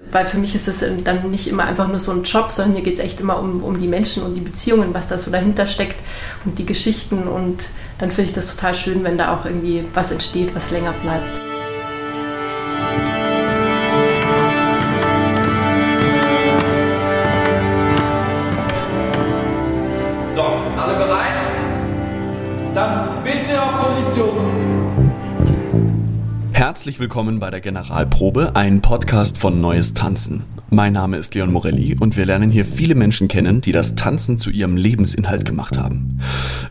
Weil für mich ist es dann nicht immer einfach nur so ein Job, sondern mir geht es echt immer um, um die Menschen und die Beziehungen, was da so dahinter steckt und die Geschichten. Und dann finde ich das total schön, wenn da auch irgendwie was entsteht, was länger bleibt. Herzlich willkommen bei der Generalprobe, ein Podcast von Neues Tanzen. Mein Name ist Leon Morelli und wir lernen hier viele Menschen kennen, die das Tanzen zu ihrem Lebensinhalt gemacht haben.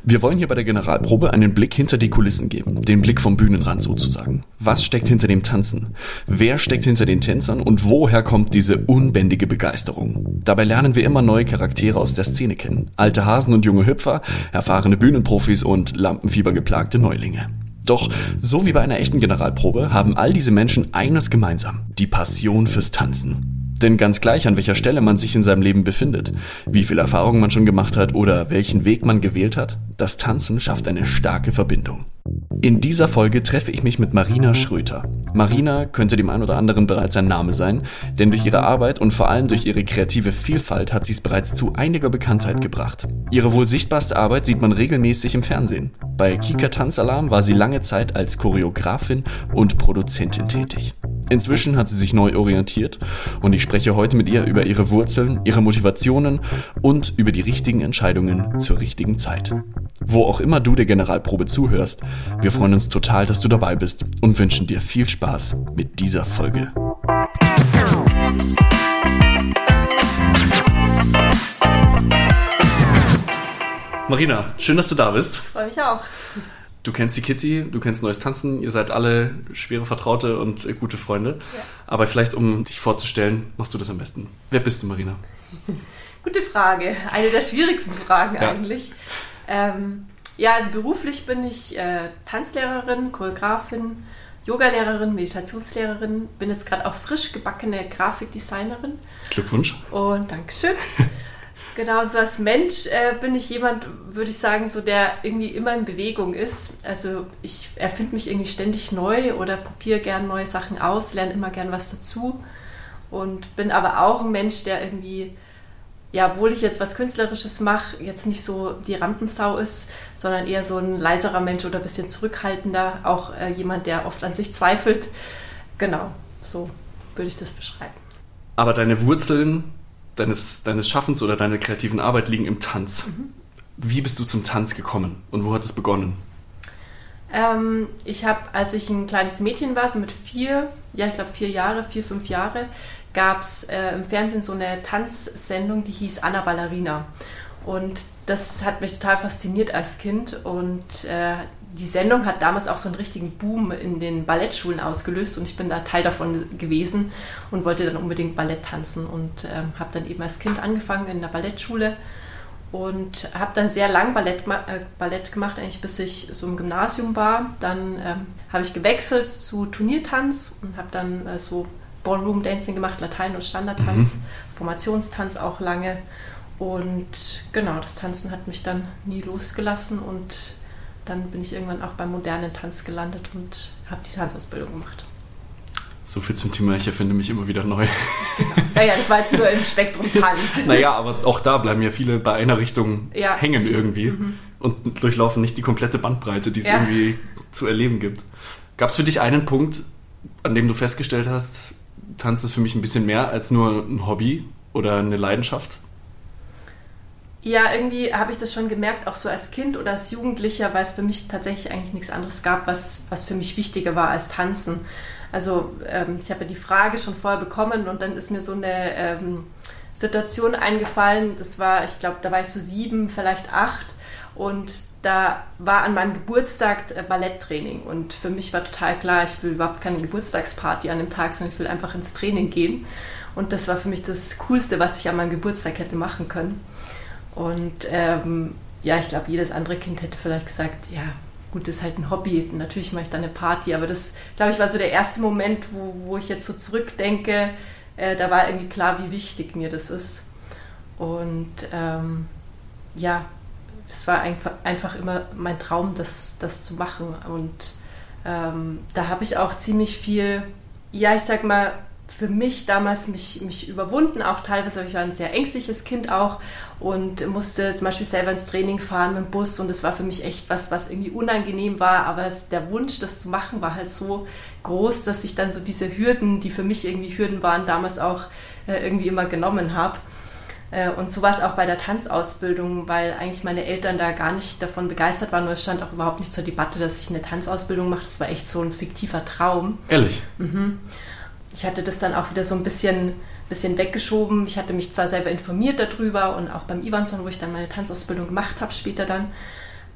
Wir wollen hier bei der Generalprobe einen Blick hinter die Kulissen geben, den Blick vom Bühnenrand sozusagen. Was steckt hinter dem Tanzen? Wer steckt hinter den Tänzern und woher kommt diese unbändige Begeisterung? Dabei lernen wir immer neue Charaktere aus der Szene kennen. Alte Hasen und junge Hüpfer, erfahrene Bühnenprofis und lampenfiebergeplagte Neulinge. Doch so wie bei einer echten Generalprobe haben all diese Menschen eines gemeinsam, die Passion fürs Tanzen. Denn ganz gleich, an welcher Stelle man sich in seinem Leben befindet, wie viel Erfahrung man schon gemacht hat oder welchen Weg man gewählt hat, das Tanzen schafft eine starke Verbindung. In dieser Folge treffe ich mich mit Marina Schröter. Marina könnte dem einen oder anderen bereits ein Name sein, denn durch ihre Arbeit und vor allem durch ihre kreative Vielfalt hat sie es bereits zu einiger Bekanntheit gebracht. Ihre wohl sichtbarste Arbeit sieht man regelmäßig im Fernsehen. Bei Kika Tanzalarm war sie lange Zeit als Choreografin und Produzentin tätig. Inzwischen hat sie sich neu orientiert und ich spreche heute mit ihr über ihre Wurzeln, ihre Motivationen und über die richtigen Entscheidungen zur richtigen Zeit. Wo auch immer du der Generalprobe zuhörst, wir freuen uns total, dass du dabei bist und wünschen dir viel Spaß mit dieser Folge. Marina, schön, dass du da bist. Freue mich auch. Du kennst die Kitty, du kennst Neues Tanzen, ihr seid alle schwere Vertraute und äh, gute Freunde. Ja. Aber vielleicht, um dich vorzustellen, machst du das am besten. Wer bist du, Marina? Gute Frage. Eine der schwierigsten Fragen ja. eigentlich. Ähm, ja, also beruflich bin ich äh, Tanzlehrerin, Choreografin, Yogalehrerin, Meditationslehrerin, bin jetzt gerade auch frisch gebackene Grafikdesignerin. Glückwunsch. Und Dankeschön. Genau, so als Mensch äh, bin ich jemand, würde ich sagen, so der irgendwie immer in Bewegung ist. Also ich erfinde mich irgendwie ständig neu oder probiere gern neue Sachen aus, lerne immer gern was dazu und bin aber auch ein Mensch, der irgendwie, ja, obwohl ich jetzt was Künstlerisches mache, jetzt nicht so die Rampensau ist, sondern eher so ein leiserer Mensch oder ein bisschen zurückhaltender, auch äh, jemand, der oft an sich zweifelt. Genau, so würde ich das beschreiben. Aber deine Wurzeln deines, deines Schaffens oder deiner kreativen Arbeit liegen im Tanz. Mhm. Wie bist du zum Tanz gekommen und wo hat es begonnen? Ähm, ich habe, als ich ein kleines Mädchen war, so mit vier, ja, ich glaube vier Jahre, vier, fünf Jahre, gab es äh, im Fernsehen so eine Tanzsendung, die hieß Anna Ballerina. Und das hat mich total fasziniert als Kind und äh, die Sendung hat damals auch so einen richtigen Boom in den Ballettschulen ausgelöst und ich bin da Teil davon gewesen und wollte dann unbedingt Ballett tanzen und ähm, habe dann eben als Kind angefangen in der Ballettschule und habe dann sehr lang Ballett, äh, Ballett gemacht, eigentlich bis ich so im Gymnasium war. Dann ähm, habe ich gewechselt zu Turniertanz und habe dann äh, so Ballroom Dancing gemacht, Latein- und Standardtanz, mhm. Formationstanz auch lange. Und genau, das Tanzen hat mich dann nie losgelassen und dann bin ich irgendwann auch beim modernen Tanz gelandet und habe die Tanzausbildung gemacht. So viel zum Thema, ich erfinde mich immer wieder neu. Genau. Naja, das war jetzt nur im Spektrum Tanz. naja, aber auch da bleiben ja viele bei einer Richtung ja. hängen irgendwie mhm. und durchlaufen nicht die komplette Bandbreite, die es ja. irgendwie zu erleben gibt. Gab es für dich einen Punkt, an dem du festgestellt hast, Tanz ist für mich ein bisschen mehr als nur ein Hobby oder eine Leidenschaft? Ja, irgendwie habe ich das schon gemerkt, auch so als Kind oder als Jugendlicher, weil es für mich tatsächlich eigentlich nichts anderes gab, was, was für mich wichtiger war als Tanzen. Also ähm, ich habe ja die Frage schon vorher bekommen und dann ist mir so eine ähm, Situation eingefallen, das war, ich glaube, da war ich so sieben, vielleicht acht und da war an meinem Geburtstag äh, Balletttraining und für mich war total klar, ich will überhaupt keine Geburtstagsparty an dem Tag, sondern ich will einfach ins Training gehen und das war für mich das Coolste, was ich an meinem Geburtstag hätte machen können. Und ähm, ja, ich glaube, jedes andere Kind hätte vielleicht gesagt, ja, gut, das ist halt ein Hobby. Natürlich mache ich da eine Party. Aber das, glaube ich, war so der erste Moment, wo, wo ich jetzt so zurückdenke. Äh, da war irgendwie klar, wie wichtig mir das ist. Und ähm, ja, es war einfach, immer mein Traum, das, das zu machen. Und ähm, da habe ich auch ziemlich viel, ja, ich sag mal, für mich damals mich, mich überwunden, auch teilweise, ich war ein sehr ängstliches Kind auch und musste zum Beispiel selber ins Training fahren mit dem Bus und es war für mich echt was, was irgendwie unangenehm war, aber es, der Wunsch, das zu machen, war halt so groß, dass ich dann so diese Hürden, die für mich irgendwie Hürden waren, damals auch äh, irgendwie immer genommen habe. Äh, und so war es auch bei der Tanzausbildung, weil eigentlich meine Eltern da gar nicht davon begeistert waren. Nur es stand auch überhaupt nicht zur Debatte, dass ich eine Tanzausbildung mache. Das war echt so ein fiktiver Traum. Ehrlich? Mhm ich hatte das dann auch wieder so ein bisschen, bisschen weggeschoben. Ich hatte mich zwar selber informiert darüber und auch beim Ivanson, wo ich dann meine Tanzausbildung gemacht habe später dann,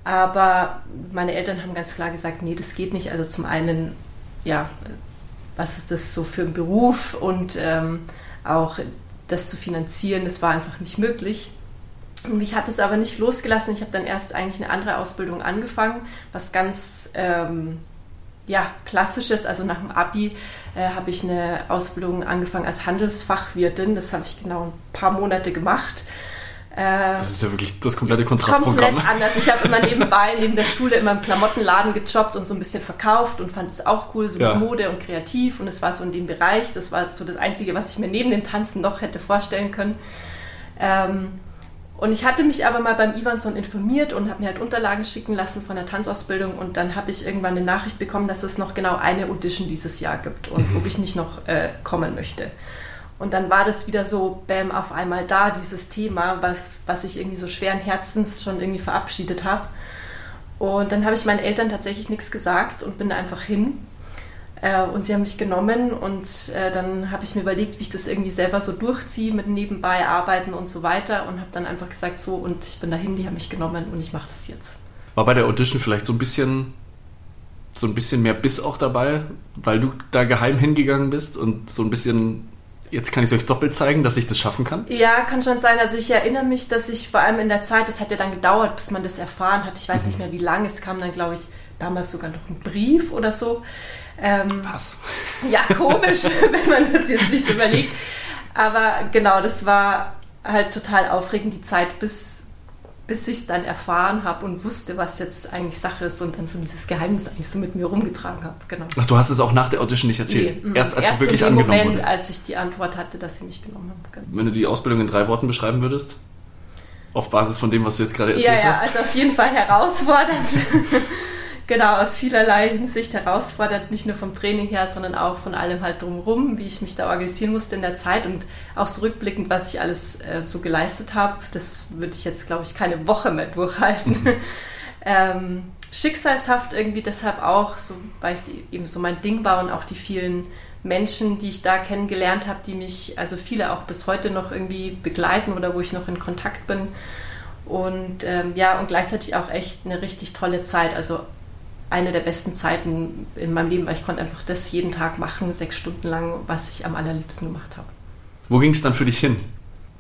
aber meine Eltern haben ganz klar gesagt, nee, das geht nicht. Also zum einen, ja, was ist das so für ein Beruf und ähm, auch das zu finanzieren, das war einfach nicht möglich. Und mich hat es aber nicht losgelassen. Ich habe dann erst eigentlich eine andere Ausbildung angefangen, was ganz ähm, ja, klassisches, also nach dem Abi äh, habe ich eine Ausbildung angefangen als Handelsfachwirtin. Das habe ich genau ein paar Monate gemacht. Äh, das ist ja wirklich das komplette Kontrastprogramm. Komplett anders. Ich habe immer nebenbei, neben der Schule, immer im Klamottenladen gejobbt und so ein bisschen verkauft und fand es auch cool, so ja. Mode und kreativ. Und es war so in dem Bereich. Das war so das Einzige, was ich mir neben dem Tanzen noch hätte vorstellen können. Ähm, und ich hatte mich aber mal beim Ivanson informiert und habe mir halt Unterlagen schicken lassen von der Tanzausbildung und dann habe ich irgendwann eine Nachricht bekommen, dass es noch genau eine Audition dieses Jahr gibt und mhm. ob ich nicht noch äh, kommen möchte. Und dann war das wieder so, bam, auf einmal da, dieses Thema, was, was ich irgendwie so schweren Herzens schon irgendwie verabschiedet habe. Und dann habe ich meinen Eltern tatsächlich nichts gesagt und bin da einfach hin äh, und sie haben mich genommen und äh, dann habe ich mir überlegt, wie ich das irgendwie selber so durchziehe mit nebenbei arbeiten und so weiter und habe dann einfach gesagt, so und ich bin dahin, die haben mich genommen und ich mache das jetzt. War bei der Audition vielleicht so ein bisschen so ein bisschen mehr Biss auch dabei, weil du da geheim hingegangen bist und so ein bisschen jetzt kann ich es euch doppelt zeigen, dass ich das schaffen kann? Ja, kann schon sein. Also ich erinnere mich, dass ich vor allem in der Zeit, das hat ja dann gedauert, bis man das erfahren hat. Ich weiß mhm. nicht mehr, wie lange. Es kam dann, glaube ich, damals sogar noch ein Brief oder so. Ähm, Was? Ja, komisch, wenn man das jetzt nicht so überlegt. Aber genau, das war halt total aufregend, die Zeit, bis, bis ich es dann erfahren habe und wusste, was jetzt eigentlich Sache ist und dann so dieses Geheimnis eigentlich so mit mir rumgetragen habe. Genau. Ach, du hast es auch nach der Audition nicht erzählt? Nee, erst als erst du wirklich in dem angenommen Moment, wurde? als ich die Antwort hatte, dass sie mich genommen haben. Genau. Wenn du die Ausbildung in drei Worten beschreiben würdest? Auf Basis von dem, was du jetzt gerade erzählt ja, hast? Ja, also auf jeden Fall herausfordernd. genau, aus vielerlei Hinsicht herausfordernd, nicht nur vom Training her, sondern auch von allem halt drumherum, wie ich mich da organisieren musste in der Zeit und auch so rückblickend, was ich alles äh, so geleistet habe. Das würde ich jetzt, glaube ich, keine Woche mehr durchhalten. Mhm. ähm, schicksalshaft irgendwie deshalb auch, so, weil es eben so mein Ding war und auch die vielen Menschen, die ich da kennengelernt habe, die mich, also viele auch bis heute noch irgendwie begleiten oder wo ich noch in Kontakt bin. Und ähm, ja, und gleichzeitig auch echt eine richtig tolle Zeit. Also eine der besten Zeiten in meinem Leben, weil ich konnte einfach das jeden Tag machen, sechs Stunden lang, was ich am allerliebsten gemacht habe. Wo ging es dann für dich hin?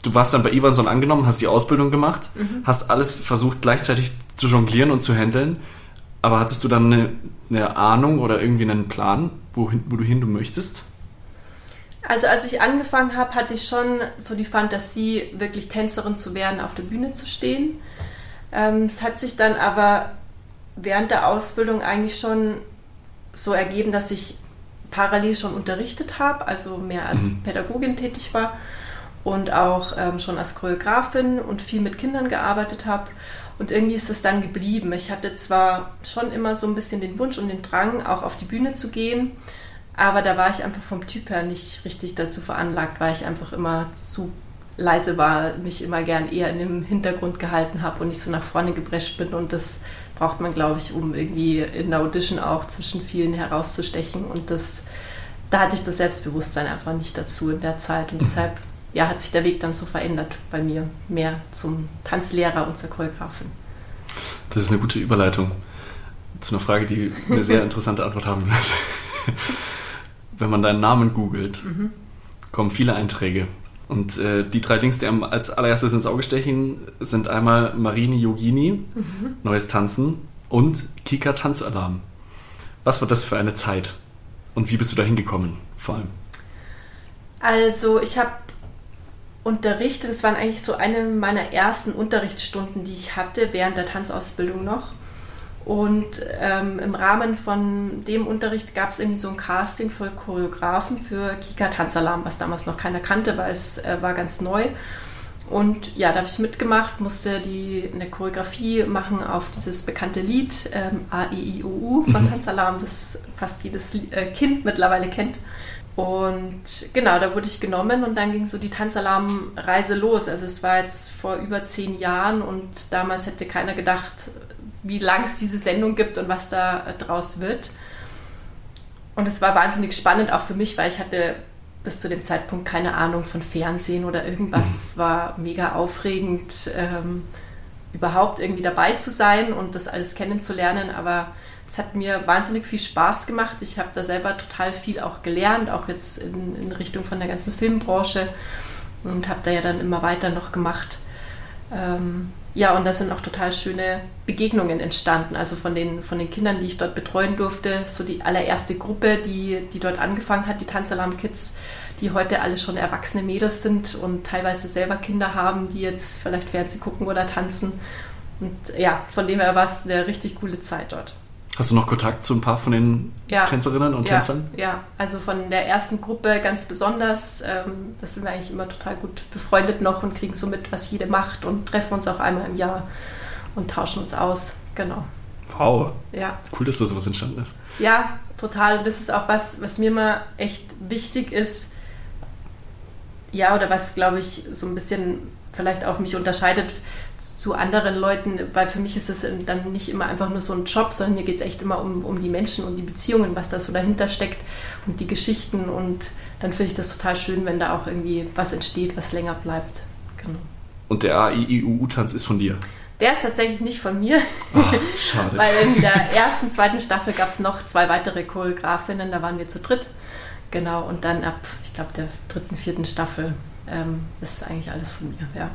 Du warst dann bei Ivanson angenommen, hast die Ausbildung gemacht, mhm. hast alles versucht gleichzeitig zu jonglieren und zu handeln. Aber hattest du dann eine, eine Ahnung oder irgendwie einen Plan, wohin, wo du hin du möchtest? Also als ich angefangen habe, hatte ich schon so die Fantasie, wirklich Tänzerin zu werden, auf der Bühne zu stehen. Ähm, es hat sich dann aber während der Ausbildung eigentlich schon so ergeben, dass ich parallel schon unterrichtet habe, also mehr als mhm. Pädagogin tätig war und auch ähm, schon als Choreografin und viel mit Kindern gearbeitet habe. Und irgendwie ist es dann geblieben. Ich hatte zwar schon immer so ein bisschen den Wunsch und den Drang, auch auf die Bühne zu gehen, aber da war ich einfach vom Typ her nicht richtig dazu veranlagt, weil ich einfach immer zu leise war, mich immer gern eher in dem Hintergrund gehalten habe und nicht so nach vorne geprescht bin und das braucht man, glaube ich, um irgendwie in der Audition auch zwischen vielen herauszustechen. Und das, da hatte ich das Selbstbewusstsein einfach nicht dazu in der Zeit. Und mhm. deshalb ja, hat sich der Weg dann so verändert bei mir, mehr zum Tanzlehrer und zur Choreografin. Das ist eine gute Überleitung zu einer Frage, die eine sehr interessante Antwort haben wird. Wenn man deinen Namen googelt, mhm. kommen viele Einträge. Und äh, die drei Dings, die einem als allererstes ins Auge stechen, sind einmal Marini Yogini, mhm. Neues Tanzen und Kika Tanzalarm. Was war das für eine Zeit? Und wie bist du da hingekommen, vor allem? Also, ich habe unterrichtet, das waren eigentlich so eine meiner ersten Unterrichtsstunden, die ich hatte während der Tanzausbildung noch. Und ähm, im Rahmen von dem Unterricht gab es irgendwie so ein Casting für Choreografen für Kika Tanzalarm, was damals noch keiner kannte, weil es äh, war ganz neu. Und ja, da habe ich mitgemacht, musste die eine Choreografie machen auf dieses bekannte Lied ähm, A, I, I, U, U von mhm. Tanzalarm, das fast jedes äh, Kind mittlerweile kennt. Und genau, da wurde ich genommen und dann ging so die Tanzalarm-Reise los. Also es war jetzt vor über zehn Jahren und damals hätte keiner gedacht, wie lang es diese Sendung gibt und was da draus wird. Und es war wahnsinnig spannend auch für mich, weil ich hatte bis zu dem Zeitpunkt keine Ahnung von Fernsehen oder irgendwas. Mhm. Es war mega aufregend, ähm, überhaupt irgendwie dabei zu sein und das alles kennenzulernen. Aber es hat mir wahnsinnig viel Spaß gemacht. Ich habe da selber total viel auch gelernt, auch jetzt in, in Richtung von der ganzen Filmbranche und habe da ja dann immer weiter noch gemacht. Ähm, ja, und da sind auch total schöne Begegnungen entstanden. Also von den, von den Kindern, die ich dort betreuen durfte, so die allererste Gruppe, die, die dort angefangen hat, die Tanzalarm Kids, die heute alle schon erwachsene Mädels sind und teilweise selber Kinder haben, die jetzt vielleicht Fernsehen gucken oder tanzen. Und ja, von dem her war es eine richtig coole Zeit dort. Hast du noch Kontakt zu ein paar von den ja. Tänzerinnen und ja. Tänzern? Ja, also von der ersten Gruppe ganz besonders. Ähm, das sind wir eigentlich immer total gut befreundet noch und kriegen so mit, was jede macht und treffen uns auch einmal im Jahr und tauschen uns aus. Genau. Wow. Ja. Cool, dass da sowas entstanden ist. Ja, total. Und das ist auch was, was mir immer echt wichtig ist. Ja, oder was, glaube ich, so ein bisschen vielleicht auch mich unterscheidet zu anderen Leuten, weil für mich ist das dann nicht immer einfach nur so ein Job, sondern mir geht es echt immer um, um die Menschen und die Beziehungen, was da so dahinter steckt und die Geschichten und dann finde ich das total schön, wenn da auch irgendwie was entsteht, was länger bleibt. Genau. Und der AIUU-Tanz ist von dir? Der ist tatsächlich nicht von mir. Oh, schade. Weil in der ersten, zweiten Staffel gab es noch zwei weitere Choreografinnen, da waren wir zu dritt. Genau, und dann ab, ich glaube, der dritten, vierten Staffel ähm, ist eigentlich alles von mir, ja.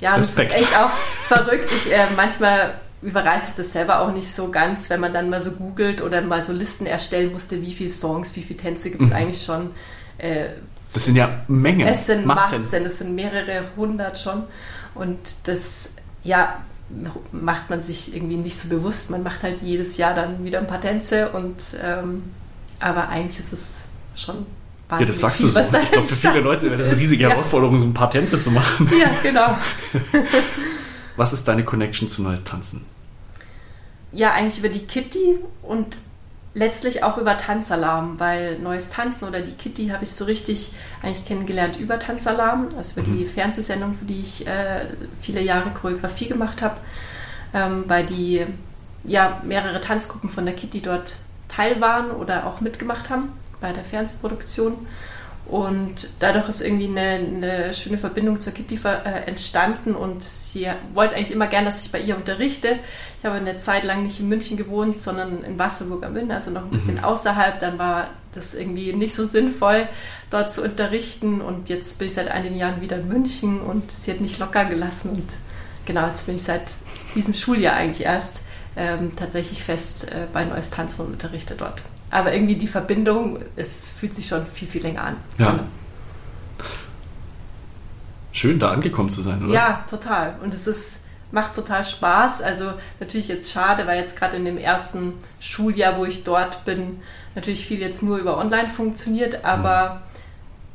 Ja, Respekt. das ist echt auch verrückt. Ich, äh, manchmal überreiße ich das selber auch nicht so ganz, wenn man dann mal so googelt oder mal so Listen erstellen musste, wie viele Songs, wie viele Tänze gibt es mhm. eigentlich schon. Äh, das sind ja Mengen. Es sind Massen. Massen, es sind mehrere hundert schon. Und das, ja, macht man sich irgendwie nicht so bewusst. Man macht halt jedes Jahr dann wieder ein paar Tänze und ähm, aber eigentlich ist es schon ja, das sagst du so. Ich glaube, für viele Leute wäre das eine riesige ja. Herausforderung, ein paar Tänze zu machen. Ja, genau. Was ist deine Connection zu Neues Tanzen? Ja, eigentlich über die Kitty und letztlich auch über Tanzalarm, weil Neues Tanzen oder die Kitty habe ich so richtig eigentlich kennengelernt über Tanzalarm, also über mhm. die Fernsehsendung, für die ich äh, viele Jahre Choreografie gemacht habe, ähm, weil die ja mehrere Tanzgruppen von der Kitty dort teil waren oder auch mitgemacht haben bei der Fernsehproduktion. Und dadurch ist irgendwie eine, eine schöne Verbindung zur Kitty äh, entstanden und sie wollte eigentlich immer gern, dass ich bei ihr unterrichte. Ich habe eine Zeit lang nicht in München gewohnt, sondern in Wasserburg am Inn, also noch ein bisschen mhm. außerhalb. Dann war das irgendwie nicht so sinnvoll, dort zu unterrichten. Und jetzt bin ich seit einigen Jahren wieder in München und sie hat nicht locker gelassen. Und genau, jetzt bin ich seit diesem Schuljahr eigentlich erst ähm, tatsächlich fest äh, bei Neues Tanzen und unterrichte dort aber irgendwie die Verbindung, es fühlt sich schon viel, viel länger an. Ja. Schön, da angekommen zu sein, oder? Ja, total. Und es ist, macht total Spaß. Also natürlich jetzt schade, weil jetzt gerade in dem ersten Schuljahr, wo ich dort bin, natürlich viel jetzt nur über Online funktioniert, aber mhm.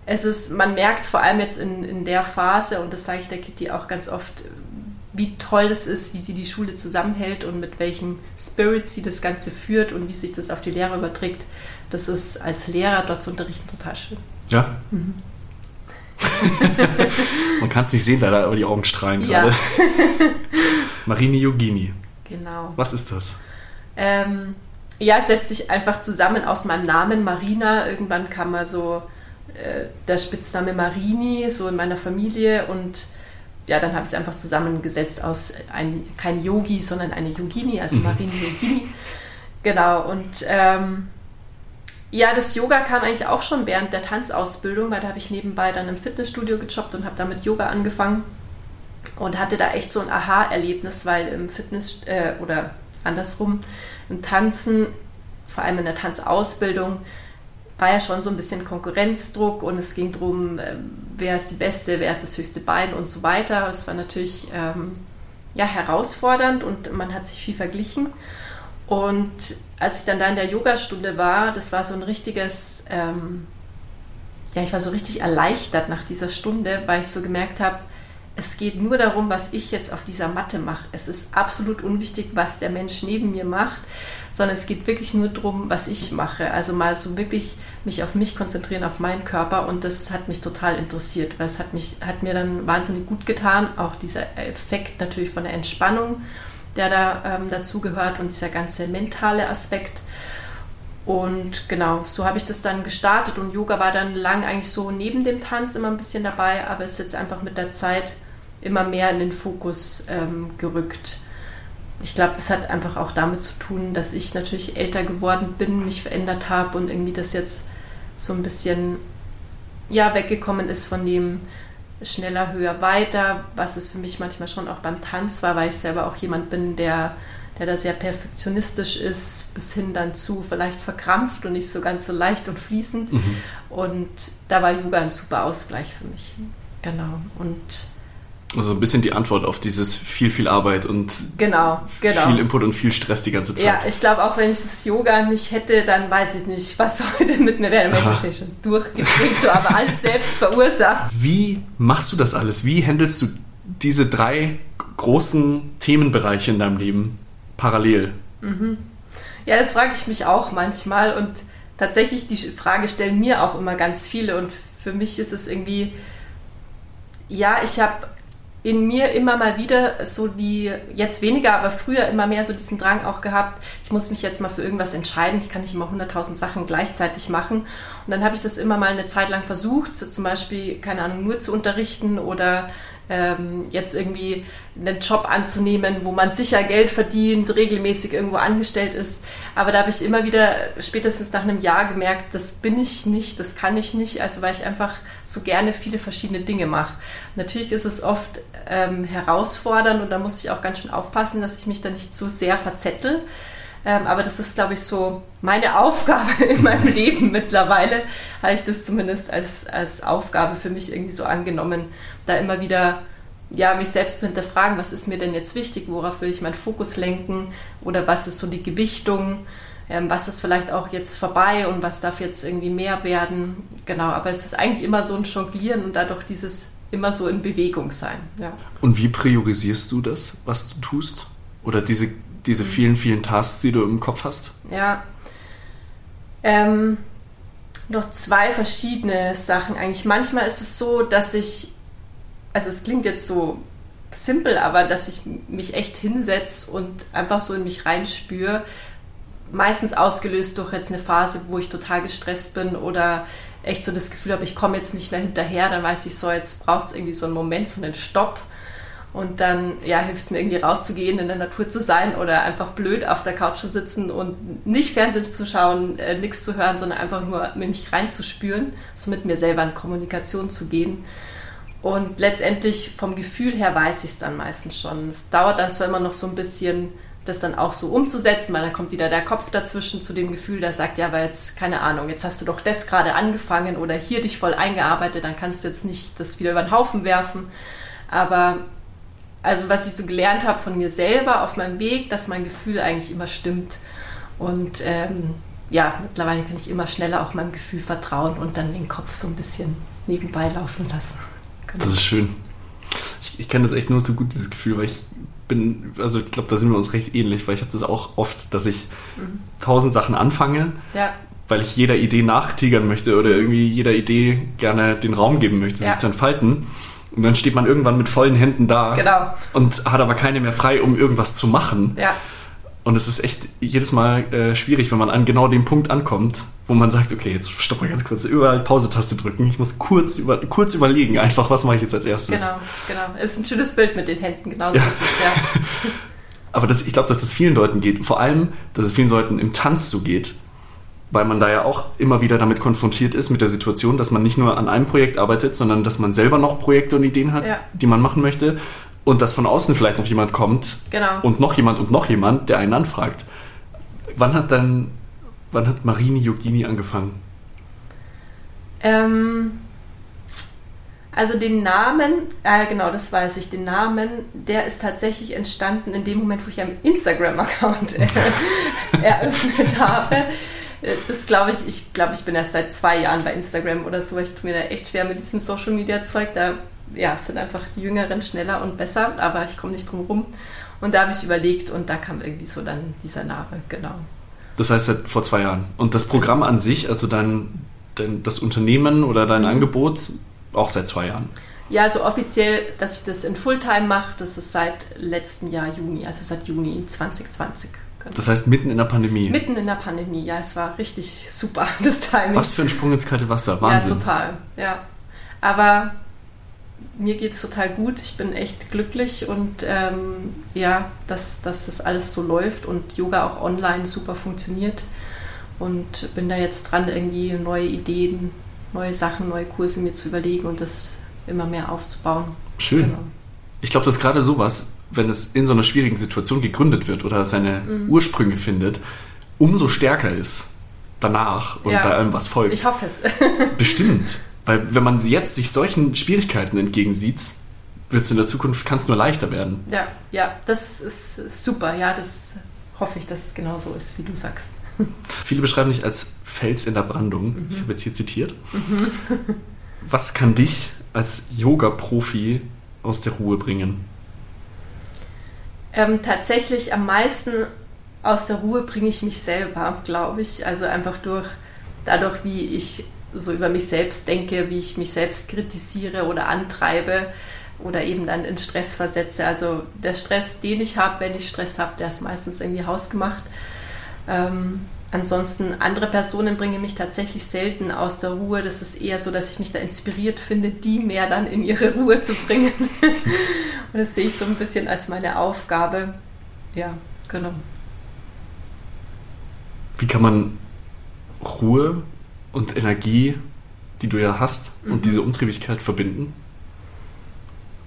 es ist, man merkt vor allem jetzt in, in der Phase, und das sage ich der Kitty auch ganz oft, wie toll das ist, wie sie die Schule zusammenhält und mit welchem Spirit sie das Ganze führt und wie sich das auf die Lehrer überträgt. Das ist als Lehrer dort zu unterrichten total schön. Ja. Mhm. Man kann es nicht sehen, leider, aber die Augen strahlen gerade. Ja. Marini Yogini. Genau. Was ist das? Ähm, ja, es setzt sich einfach zusammen aus meinem Namen Marina. Irgendwann kam mal so äh, der Spitzname Marini, so in meiner Familie und ja, dann habe ich es einfach zusammengesetzt aus ein, kein Yogi, sondern eine Yogini, also mhm. Marini Yogini. Genau, und ähm, ja, das Yoga kam eigentlich auch schon während der Tanzausbildung, weil da habe ich nebenbei dann im Fitnessstudio gejobbt und habe damit Yoga angefangen und hatte da echt so ein Aha-Erlebnis, weil im Fitness äh, oder andersrum im Tanzen, vor allem in der Tanzausbildung, war ja schon so ein bisschen Konkurrenzdruck und es ging darum, ähm, wer ist die Beste, wer hat das höchste Bein und so weiter. Es war natürlich ähm, ja, herausfordernd und man hat sich viel verglichen. Und als ich dann da in der Yogastunde war, das war so ein richtiges, ähm, ja, ich war so richtig erleichtert nach dieser Stunde, weil ich so gemerkt habe, es geht nur darum, was ich jetzt auf dieser Matte mache. Es ist absolut unwichtig, was der Mensch neben mir macht, sondern es geht wirklich nur darum, was ich mache. Also mal so wirklich mich auf mich konzentrieren, auf meinen Körper und das hat mich total interessiert, weil es hat, mich, hat mir dann wahnsinnig gut getan. Auch dieser Effekt natürlich von der Entspannung, der da ähm, dazu gehört und dieser ganze mentale Aspekt. Und genau, so habe ich das dann gestartet und Yoga war dann lang eigentlich so neben dem Tanz immer ein bisschen dabei, aber ist jetzt einfach mit der Zeit immer mehr in den Fokus ähm, gerückt. Ich glaube, das hat einfach auch damit zu tun, dass ich natürlich älter geworden bin, mich verändert habe und irgendwie das jetzt so ein bisschen ja, weggekommen ist von dem schneller, höher, weiter, was es für mich manchmal schon auch beim Tanz war, weil ich selber auch jemand bin, der, der da sehr perfektionistisch ist, bis hin dann zu vielleicht verkrampft und nicht so ganz so leicht und fließend. Mhm. Und da war Yoga ein super Ausgleich für mich. Genau. Und also ein bisschen die Antwort auf dieses viel, viel Arbeit und genau, genau. viel Input und viel Stress die ganze Zeit. Ja, ich glaube auch, wenn ich das Yoga nicht hätte, dann weiß ich nicht, was heute mit mir wäre. Wäre ich schon durchgedreht, so, aber alles selbst verursacht. Wie machst du das alles? Wie handelst du diese drei großen Themenbereiche in deinem Leben parallel? Mhm. Ja, das frage ich mich auch manchmal und tatsächlich die Frage stellen mir auch immer ganz viele und für mich ist es irgendwie, ja, ich habe in mir immer mal wieder so die, jetzt weniger, aber früher immer mehr so diesen Drang auch gehabt, ich muss mich jetzt mal für irgendwas entscheiden, ich kann nicht immer hunderttausend Sachen gleichzeitig machen. Und dann habe ich das immer mal eine Zeit lang versucht, so zum Beispiel, keine Ahnung, nur zu unterrichten oder ähm, jetzt irgendwie einen Job anzunehmen, wo man sicher Geld verdient, regelmäßig irgendwo angestellt ist. Aber da habe ich immer wieder spätestens nach einem Jahr gemerkt, das bin ich nicht, das kann ich nicht, also weil ich einfach so gerne viele verschiedene Dinge mache. Natürlich ist es oft ähm, herausfordernd und da muss ich auch ganz schön aufpassen, dass ich mich da nicht zu sehr verzettel. Ähm, aber das ist, glaube ich, so meine Aufgabe in meinem Leben mittlerweile. Habe ich das zumindest als, als Aufgabe für mich irgendwie so angenommen, da immer wieder ja, mich selbst zu hinterfragen, was ist mir denn jetzt wichtig, worauf will ich meinen Fokus lenken oder was ist so die Gewichtung, ähm, was ist vielleicht auch jetzt vorbei und was darf jetzt irgendwie mehr werden. Genau, aber es ist eigentlich immer so ein Jonglieren und dadurch dieses immer so in Bewegung sein. Ja. Und wie priorisierst du das, was du tust? Oder diese diese vielen, vielen Tasks, die du im Kopf hast? Ja. Ähm, noch zwei verschiedene Sachen eigentlich. Manchmal ist es so, dass ich, also es klingt jetzt so simpel, aber dass ich mich echt hinsetze und einfach so in mich reinspüre. Meistens ausgelöst durch jetzt eine Phase, wo ich total gestresst bin oder echt so das Gefühl habe, ich komme jetzt nicht mehr hinterher, dann weiß ich so, jetzt braucht es irgendwie so einen Moment, so einen Stopp und dann ja, hilft es mir irgendwie rauszugehen, in der Natur zu sein oder einfach blöd auf der Couch zu sitzen und nicht Fernsehen zu schauen, äh, nichts zu hören, sondern einfach nur mich reinzuspüren, so mit mir selber in Kommunikation zu gehen. Und letztendlich vom Gefühl her weiß ich es dann meistens schon. Es dauert dann zwar immer noch so ein bisschen, das dann auch so umzusetzen, weil dann kommt wieder der Kopf dazwischen zu dem Gefühl, der sagt, ja, aber jetzt, keine Ahnung, jetzt hast du doch das gerade angefangen oder hier dich voll eingearbeitet, dann kannst du jetzt nicht das wieder über den Haufen werfen. Aber also was ich so gelernt habe von mir selber auf meinem Weg, dass mein Gefühl eigentlich immer stimmt. Und ähm, ja, mittlerweile kann ich immer schneller auch meinem Gefühl vertrauen und dann den Kopf so ein bisschen nebenbei laufen lassen. Genau. Das ist schön. Ich, ich kenne das echt nur zu gut, dieses Gefühl, weil ich bin, also ich glaube, da sind wir uns recht ähnlich, weil ich habe das auch oft, dass ich mhm. tausend Sachen anfange, ja. weil ich jeder Idee nachtigern möchte oder irgendwie jeder Idee gerne den Raum geben möchte, ja. sich zu entfalten. Und dann steht man irgendwann mit vollen Händen da genau. und hat aber keine mehr frei, um irgendwas zu machen. Ja. Und es ist echt jedes Mal äh, schwierig, wenn man an genau dem Punkt ankommt, wo man sagt, okay, jetzt stopp mal ganz kurz, überall Pause-Taste drücken. Ich muss kurz, über, kurz überlegen, einfach, was mache ich jetzt als erstes. Genau, genau. Es ist ein schönes Bild mit den Händen, genauso ja. ist es, ja. Aber das, ich glaube, dass das vielen Leuten geht. Vor allem, dass es vielen Leuten im Tanz so geht weil man da ja auch immer wieder damit konfrontiert ist, mit der Situation, dass man nicht nur an einem Projekt arbeitet, sondern dass man selber noch Projekte und Ideen hat, ja. die man machen möchte und dass von außen vielleicht noch jemand kommt genau. und noch jemand und noch jemand, der einen anfragt. Wann hat dann, wann hat Marini Yogini angefangen? Ähm, Also den Namen, äh, genau, das weiß ich, den Namen, der ist tatsächlich entstanden in dem Moment, wo ich einen Instagram-Account äh, eröffnet habe. Das glaube ich, ich glaube, ich bin erst seit zwei Jahren bei Instagram oder so. Ich tue mir da echt schwer mit diesem Social Media Zeug. Da ja, sind einfach die Jüngeren schneller und besser, aber ich komme nicht drum rum. Und da habe ich überlegt und da kam irgendwie so dann dieser Name, genau. Das heißt seit vor zwei Jahren. Und das Programm an sich, also dein, dein das Unternehmen oder dein mhm. Angebot, auch seit zwei Jahren. Ja, also offiziell, dass ich das in Fulltime mache, das ist seit letztem Jahr Juni, also seit Juni 2020. Genau. Das heißt mitten in der Pandemie? Mitten in der Pandemie, ja, es war richtig super, das Timing. Was für ein Sprung ins kalte Wasser, Wahnsinn. Ja, total, ja. Aber mir geht es total gut, ich bin echt glücklich und ähm, ja, dass, dass das alles so läuft und Yoga auch online super funktioniert und bin da jetzt dran, irgendwie neue Ideen neue Sachen, neue Kurse mir zu überlegen und das immer mehr aufzubauen. Schön. Genau. Ich glaube, dass gerade sowas, wenn es in so einer schwierigen Situation gegründet wird oder seine mhm. Ursprünge findet, umso stärker ist danach und ja. bei allem, was folgt. Ich hoffe es. Bestimmt. Weil wenn man jetzt sich solchen Schwierigkeiten entgegensieht, wird es in der Zukunft, kann es nur leichter werden. Ja, ja, das ist super. Ja, das hoffe ich, dass es genau so ist, wie du sagst. Viele beschreiben dich als Fels in der Brandung. Mhm. Ich habe jetzt hier zitiert. Mhm. Was kann dich als Yoga-Profi aus der Ruhe bringen? Ähm, tatsächlich am meisten aus der Ruhe bringe ich mich selber, glaube ich. Also einfach durch, dadurch, wie ich so über mich selbst denke, wie ich mich selbst kritisiere oder antreibe oder eben dann in Stress versetze. Also der Stress, den ich habe, wenn ich Stress habe, der ist meistens irgendwie hausgemacht. Ähm, ansonsten andere Personen bringen mich tatsächlich selten aus der Ruhe. Das ist eher so, dass ich mich da inspiriert finde, die mehr dann in ihre Ruhe zu bringen. Und das sehe ich so ein bisschen als meine Aufgabe. Ja, genau. Wie kann man Ruhe und Energie, die du ja hast, mhm. und diese Umtriebigkeit verbinden?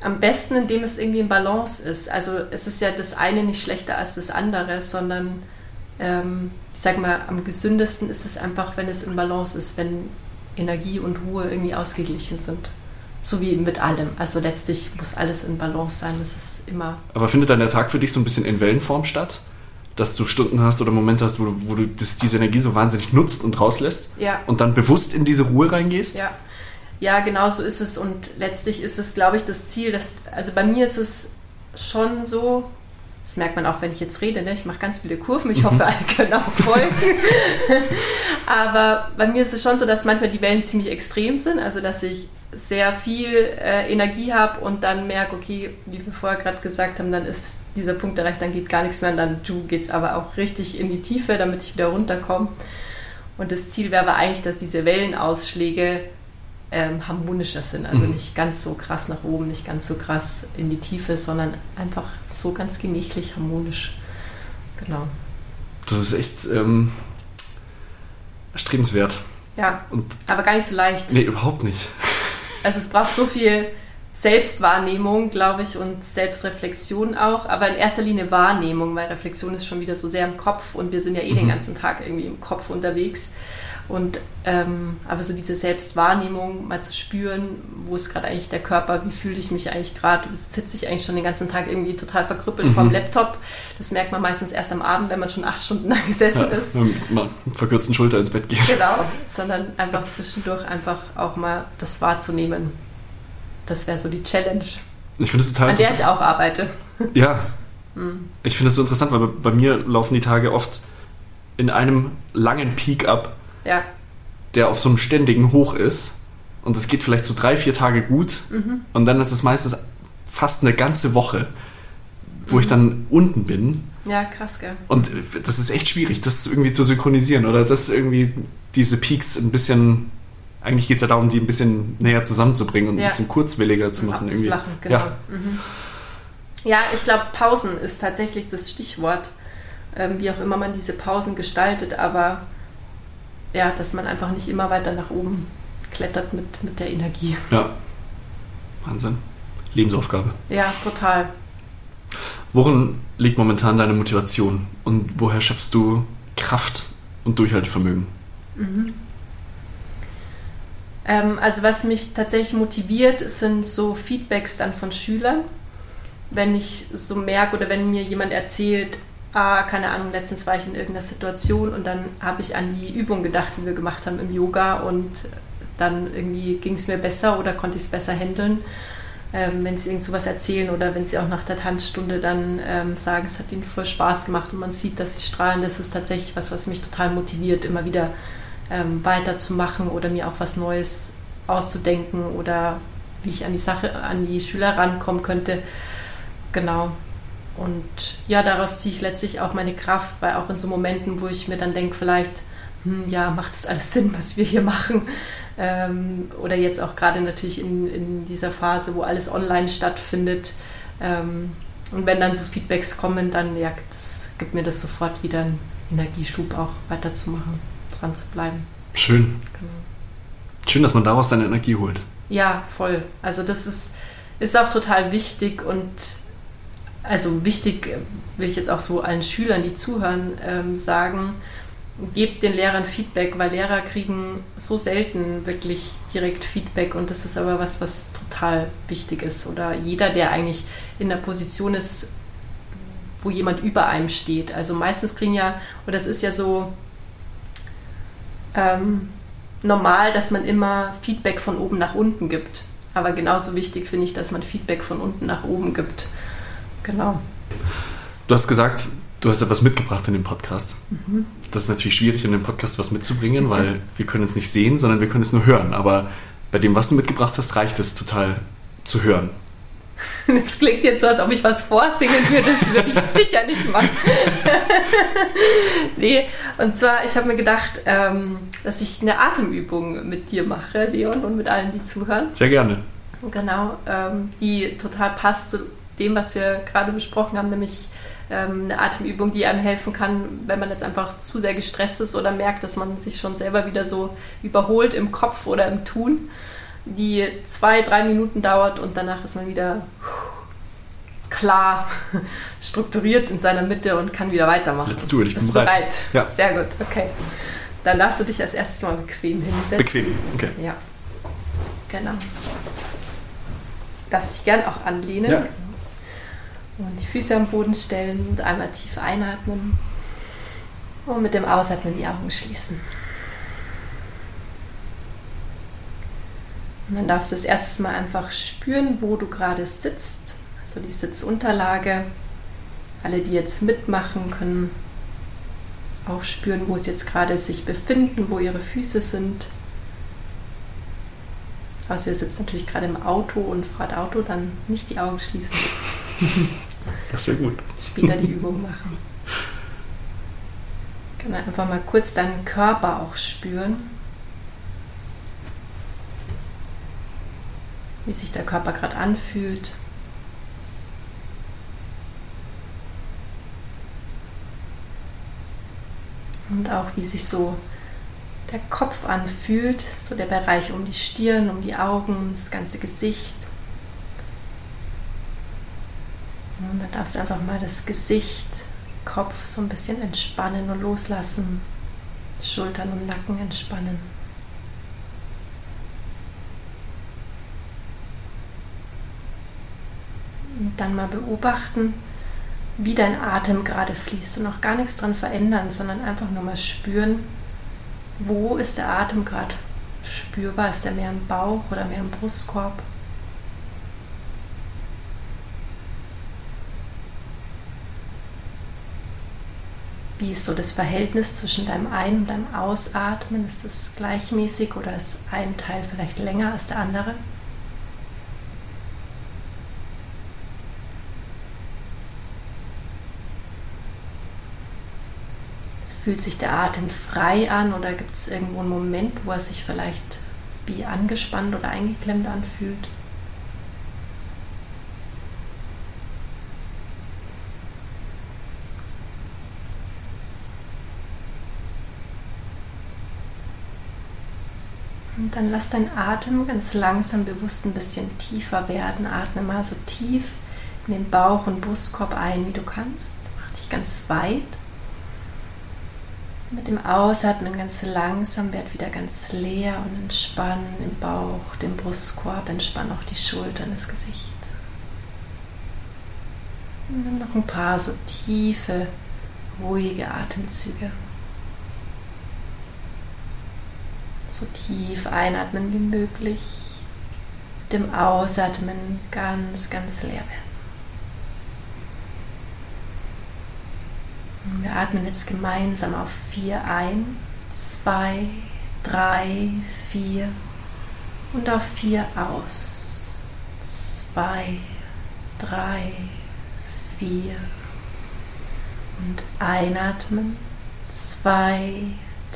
Am besten, indem es irgendwie in Balance ist. Also es ist ja das eine nicht schlechter als das andere, sondern ähm, ich sage mal, am gesündesten ist es einfach, wenn es in Balance ist, wenn Energie und Ruhe irgendwie ausgeglichen sind. So wie mit allem. Also letztlich muss alles in Balance sein. Das ist immer. Aber findet dann der Tag für dich so ein bisschen in Wellenform statt? Dass du Stunden hast oder Momente hast, wo du, wo du das, diese Energie so wahnsinnig nutzt und rauslässt? Ja. Und dann bewusst in diese Ruhe reingehst? Ja. Ja, genau so ist es. Und letztlich ist es, glaube ich, das Ziel, dass, also bei mir ist es schon so, das merkt man auch, wenn ich jetzt rede. Ne? Ich mache ganz viele Kurven. Ich hoffe, alle können auch folgen. Aber bei mir ist es schon so, dass manchmal die Wellen ziemlich extrem sind. Also, dass ich sehr viel äh, Energie habe und dann merke, okay, wie wir vorher gerade gesagt haben, dann ist dieser Punkt erreicht, dann geht gar nichts mehr und dann geht es aber auch richtig in die Tiefe, damit ich wieder runterkomme. Und das Ziel wäre aber eigentlich, dass diese Wellenausschläge ähm, harmonischer sind. Also mhm. nicht ganz so krass nach oben, nicht ganz so krass in die Tiefe, sondern einfach so ganz gemächlich, harmonisch. Genau. Das ist echt ähm, erstrebenswert. Ja, Und, aber gar nicht so leicht. Nee, überhaupt nicht. Also es braucht so viel Selbstwahrnehmung, glaube ich, und Selbstreflexion auch, aber in erster Linie Wahrnehmung, weil Reflexion ist schon wieder so sehr im Kopf und wir sind ja eh mhm. den ganzen Tag irgendwie im Kopf unterwegs. Und ähm, aber so diese Selbstwahrnehmung mal zu spüren, wo ist gerade eigentlich der Körper, wie fühle ich mich eigentlich gerade, sitze ich eigentlich schon den ganzen Tag irgendwie total verkrüppelt mhm. vom Laptop. Das merkt man meistens erst am Abend, wenn man schon acht Stunden da gesessen ja, ist. Und mal verkürzten Schulter ins Bett geht. Genau, sondern einfach zwischendurch einfach auch mal das wahrzunehmen. Das wäre so die Challenge. Ich finde es total An der ich auch arbeite. Ja. Mhm. Ich finde es so interessant, weil bei mir laufen die Tage oft in einem langen Peak ab ja. der auf so einem ständigen Hoch ist. Und es geht vielleicht so drei, vier Tage gut. Mhm. Und dann ist es meistens fast eine ganze Woche, wo mhm. ich dann unten bin. Ja, krass, gell. Und das ist echt schwierig, das irgendwie zu synchronisieren oder das irgendwie diese Peaks ein bisschen. Eigentlich geht es ja darum, die ein bisschen näher zusammenzubringen und ja. ein bisschen kurzwilliger zu machen. Irgendwie. Genau. Ja. Mhm. ja, ich glaube, Pausen ist tatsächlich das Stichwort. Ähm, wie auch immer man diese Pausen gestaltet, aber ja, dass man einfach nicht immer weiter nach oben klettert mit, mit der Energie. Ja. Wahnsinn. Lebensaufgabe. Ja, total. Worin liegt momentan deine Motivation und woher schaffst du Kraft und Durchhaltevermögen? Mhm. Ähm, also was mich tatsächlich motiviert, sind so Feedbacks dann von Schülern. Wenn ich so merke oder wenn mir jemand erzählt, ah, keine Ahnung, letztens war ich in irgendeiner Situation und dann habe ich an die Übung gedacht, die wir gemacht haben im Yoga und dann irgendwie ging es mir besser oder konnte ich es besser handeln. Ähm, wenn sie irgend sowas erzählen oder wenn sie auch nach der Tanzstunde dann ähm, sagen, es hat ihnen voll Spaß gemacht und man sieht, dass sie strahlen, das ist tatsächlich was, was mich total motiviert, immer wieder ähm, weiterzumachen oder mir auch was Neues auszudenken oder wie ich an die Sache, an die Schüler rankommen könnte. Genau. Und ja, daraus ziehe ich letztlich auch meine Kraft, weil auch in so Momenten, wo ich mir dann denke, vielleicht, hm, ja, macht es alles Sinn, was wir hier machen? Ähm, oder jetzt auch gerade natürlich in, in dieser Phase, wo alles online stattfindet. Ähm, und wenn dann so Feedbacks kommen, dann ja, das gibt mir das sofort wieder einen Energieschub auch weiterzumachen, dran zu bleiben. Schön. Genau. Schön, dass man daraus seine Energie holt. Ja, voll. Also das ist, ist auch total wichtig und also wichtig will ich jetzt auch so allen Schülern, die zuhören, ähm, sagen, gebt den Lehrern Feedback, weil Lehrer kriegen so selten wirklich direkt Feedback und das ist aber was, was total wichtig ist. Oder jeder, der eigentlich in der Position ist, wo jemand über einem steht. Also meistens kriegen ja, oder das ist ja so ähm, normal, dass man immer Feedback von oben nach unten gibt. Aber genauso wichtig finde ich, dass man Feedback von unten nach oben gibt. Genau. Du hast gesagt, du hast etwas mitgebracht in dem Podcast. Mhm. Das ist natürlich schwierig, in dem Podcast was mitzubringen, mhm. weil wir können es nicht sehen, sondern wir können es nur hören. Aber bei dem, was du mitgebracht hast, reicht es total zu hören. Das klingt jetzt so, als ob ich was vorsingen würde. Das würde ich sicher nicht machen. nee, und zwar, ich habe mir gedacht, ähm, dass ich eine Atemübung mit dir mache, Leon, und mit allen, die zuhören. Sehr gerne. Genau, ähm, die total passt zu dem, was wir gerade besprochen haben, nämlich ähm, eine Atemübung, die einem helfen kann, wenn man jetzt einfach zu sehr gestresst ist oder merkt, dass man sich schon selber wieder so überholt im Kopf oder im Tun, die zwei, drei Minuten dauert und danach ist man wieder klar strukturiert in seiner Mitte und kann wieder weitermachen. Let's do it, ich Bist bin bereit. bereit. Ja. Sehr gut, okay. Dann darfst du dich als erstes mal bequem hinsetzen. Bequem, okay. Ja, genau. Darfst dich gern auch anlehnen. Ja. Und die Füße am Boden stellen und einmal tief einatmen. Und mit dem Ausatmen die Augen schließen. Und dann darfst du das erste Mal einfach spüren, wo du gerade sitzt. Also die Sitzunterlage. Alle, die jetzt mitmachen, können auch spüren, wo sie jetzt gerade sich befinden, wo ihre Füße sind. Also ihr sitzt natürlich gerade im Auto und fahrt Auto, dann nicht die Augen schließen. Das wäre gut. Später die Übung machen. Kann einfach mal kurz deinen Körper auch spüren. Wie sich der Körper gerade anfühlt. Und auch wie sich so der Kopf anfühlt, so der Bereich um die Stirn, um die Augen, das ganze Gesicht. Und dann darfst du einfach mal das Gesicht, Kopf so ein bisschen entspannen und loslassen. Schultern und Nacken entspannen. Und dann mal beobachten, wie dein Atem gerade fließt und noch gar nichts dran verändern, sondern einfach nur mal spüren, wo ist der Atem gerade spürbar? Ist der mehr im Bauch oder mehr im Brustkorb? Wie ist so das Verhältnis zwischen deinem Ein- und deinem Ausatmen? Ist es gleichmäßig oder ist ein Teil vielleicht länger als der andere? Fühlt sich der Atem frei an oder gibt es irgendwo einen Moment, wo er sich vielleicht wie angespannt oder eingeklemmt anfühlt? Dann lass deinen Atem ganz langsam bewusst ein bisschen tiefer werden. Atme mal so tief in den Bauch und Brustkorb ein, wie du kannst. Mach dich ganz weit. Mit dem Ausatmen ganz langsam werd wieder ganz leer und entspannen im Bauch, den Brustkorb, entspann auch die Schultern, das Gesicht. Und dann noch ein paar so tiefe, ruhige Atemzüge. So tief einatmen wie möglich. Dem Ausatmen ganz, ganz leer werden. Wir atmen jetzt gemeinsam auf vier ein, zwei, drei, vier und auf vier aus. Zwei, drei, vier und einatmen. Zwei,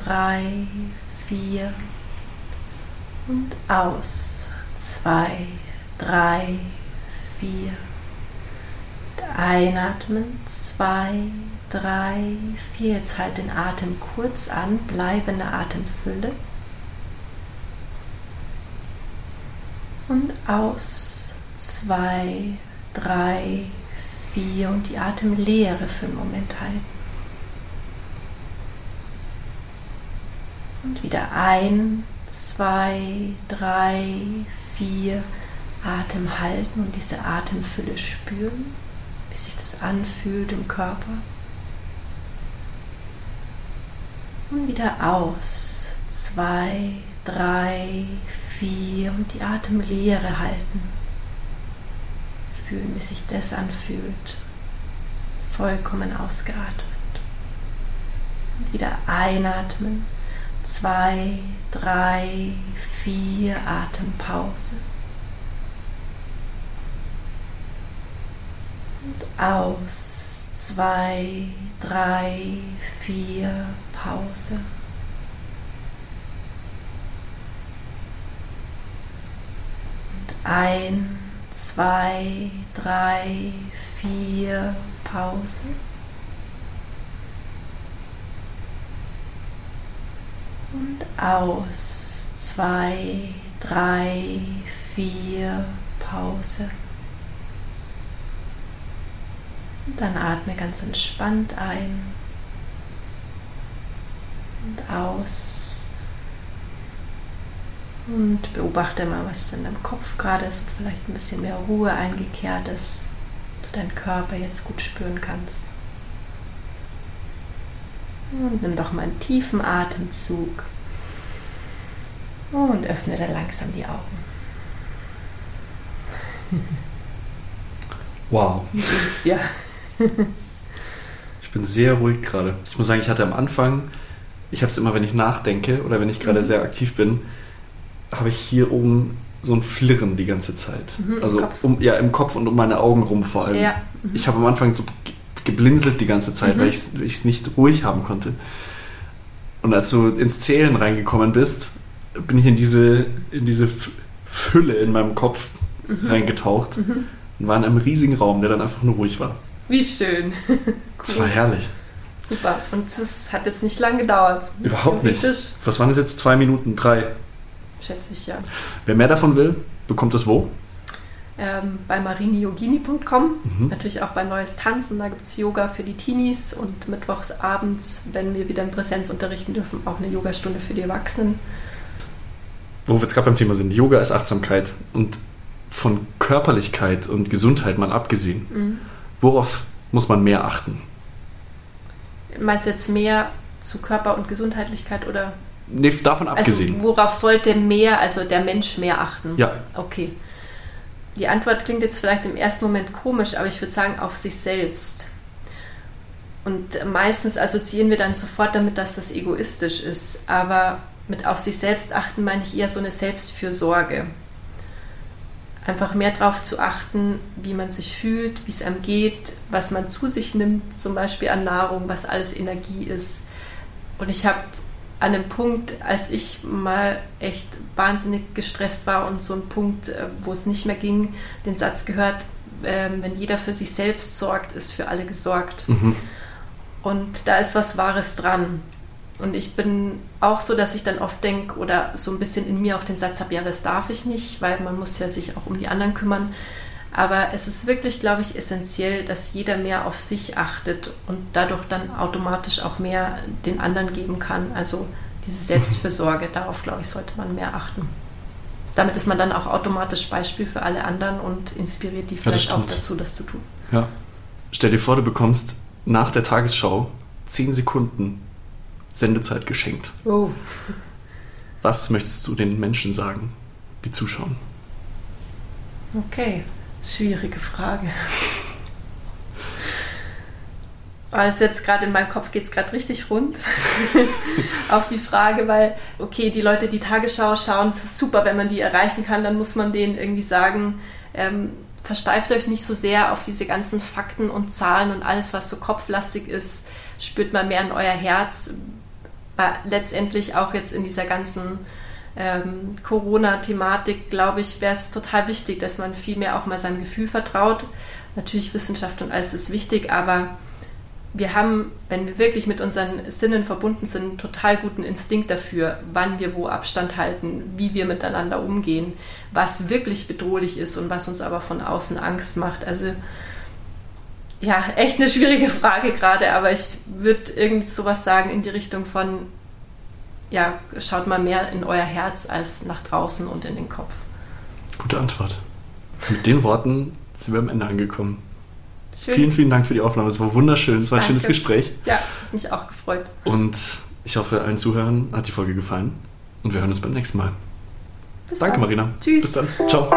drei, vier und aus. Zwei, drei, vier. Und einatmen. Zwei, drei, vier. Jetzt halt den Atem kurz an, bleibende Atemfülle. Und aus. Zwei, drei, vier. Und die Atemlehre für einen Moment halten. Und wieder ein, zwei, drei, vier. Atem halten und diese Atemfülle spüren, wie sich das anfühlt im Körper. Und wieder aus. Zwei, drei, vier und die Atemlehre halten. Fühlen, wie sich das anfühlt. Vollkommen ausgeatmet. Und wieder einatmen. Zwei, drei, vier Atempause. Und aus. Zwei, drei, vier Pause. Und ein, zwei, drei, vier Pause. Und aus. Zwei, drei, vier Pause. Und dann atme ganz entspannt ein und aus. Und beobachte mal, was in deinem Kopf gerade ist, ob vielleicht ein bisschen mehr Ruhe eingekehrt ist, du deinen Körper jetzt gut spüren kannst. Und nimm doch mal einen tiefen Atemzug und öffne dann langsam die Augen. Wow. Geht's dir? ich bin sehr ruhig gerade. Ich muss sagen, ich hatte am Anfang ich habe es immer, wenn ich nachdenke oder wenn ich gerade mhm. sehr aktiv bin, habe ich hier oben so ein Flirren die ganze Zeit. Mhm, also um, ja, im Kopf und um meine Augen rum vor allem. Ja. Mhm. Ich habe am Anfang so geblinzelt die ganze Zeit, weil mhm. ich es nicht ruhig haben konnte. Und als du ins Zählen reingekommen bist, bin ich in diese, in diese Fülle in meinem Kopf mhm. reingetaucht mhm. und war in einem riesigen Raum, der dann einfach nur ruhig war. Wie schön. cool. Das war herrlich. Super. Und es hat jetzt nicht lang gedauert. Überhaupt nicht. Was waren es jetzt? Zwei Minuten? Drei? Schätze ich, ja. Wer mehr davon will, bekommt es wo? Ähm, bei marineyogini.com, mhm. natürlich auch bei Neues Tanzen, da gibt es Yoga für die Teenies und mittwochs abends, wenn wir wieder in Präsenz unterrichten dürfen, auch eine Yogastunde für die Erwachsenen. Wo wir jetzt gerade beim Thema sind, Yoga ist Achtsamkeit und von Körperlichkeit und Gesundheit mal abgesehen, mhm. worauf muss man mehr achten? Meinst du jetzt mehr zu Körper und Gesundheitlichkeit oder? Nee, davon also abgesehen. Also worauf sollte mehr, also der Mensch mehr achten? Ja. Okay. Die Antwort klingt jetzt vielleicht im ersten Moment komisch, aber ich würde sagen, auf sich selbst. Und meistens assoziieren wir dann sofort damit, dass das egoistisch ist. Aber mit auf sich selbst achten meine ich eher so eine Selbstfürsorge einfach mehr darauf zu achten, wie man sich fühlt, wie es einem geht, was man zu sich nimmt, zum Beispiel an Nahrung, was alles Energie ist. Und ich habe an einem Punkt, als ich mal echt wahnsinnig gestresst war und so ein Punkt, äh, wo es nicht mehr ging, den Satz gehört, ähm, wenn jeder für sich selbst sorgt, ist für alle gesorgt. Mhm. Und da ist was Wahres dran. Und ich bin auch so, dass ich dann oft denke oder so ein bisschen in mir auch den Satz habe, ja, das darf ich nicht, weil man muss ja sich auch um die anderen kümmern. Aber es ist wirklich, glaube ich, essentiell, dass jeder mehr auf sich achtet und dadurch dann automatisch auch mehr den anderen geben kann. Also diese Selbstfürsorge, darauf, glaube ich, sollte man mehr achten. Damit ist man dann auch automatisch Beispiel für alle anderen und inspiriert die vielleicht ja, auch dazu, das zu tun. Ja. Stell dir vor, du bekommst nach der Tagesschau zehn Sekunden Sendezeit geschenkt. Oh. Was möchtest du den Menschen sagen, die zuschauen? Okay, schwierige Frage. Aber jetzt gerade in meinem Kopf geht es gerade richtig rund auf die Frage, weil, okay, die Leute, die Tagesschau schauen, es ist super, wenn man die erreichen kann, dann muss man denen irgendwie sagen, ähm, versteift euch nicht so sehr auf diese ganzen Fakten und Zahlen und alles, was so kopflastig ist, spürt mal mehr in euer Herz. Aber letztendlich auch jetzt in dieser ganzen ähm, Corona-Thematik, glaube ich, wäre es total wichtig, dass man viel mehr auch mal seinem Gefühl vertraut. Natürlich Wissenschaft und alles ist wichtig, aber wir haben, wenn wir wirklich mit unseren Sinnen verbunden sind, einen total guten Instinkt dafür, wann wir wo Abstand halten, wie wir miteinander umgehen, was wirklich bedrohlich ist und was uns aber von außen Angst macht. Also ja, echt eine schwierige Frage gerade, aber ich würde irgendwie sowas sagen in die Richtung von, ja, schaut mal mehr in euer Herz als nach draußen und in den Kopf. Gute Antwort. Mit den Worten sind wir am Ende angekommen. Schön. Vielen, vielen Dank für die Aufnahme. Es war wunderschön. Es war ein Danke. schönes Gespräch. Ja, mich auch gefreut. Und ich hoffe, allen Zuhörern hat die Folge gefallen. Und wir hören uns beim nächsten Mal. Bis Danke, dann. Marina. Tschüss. Bis dann. Ciao.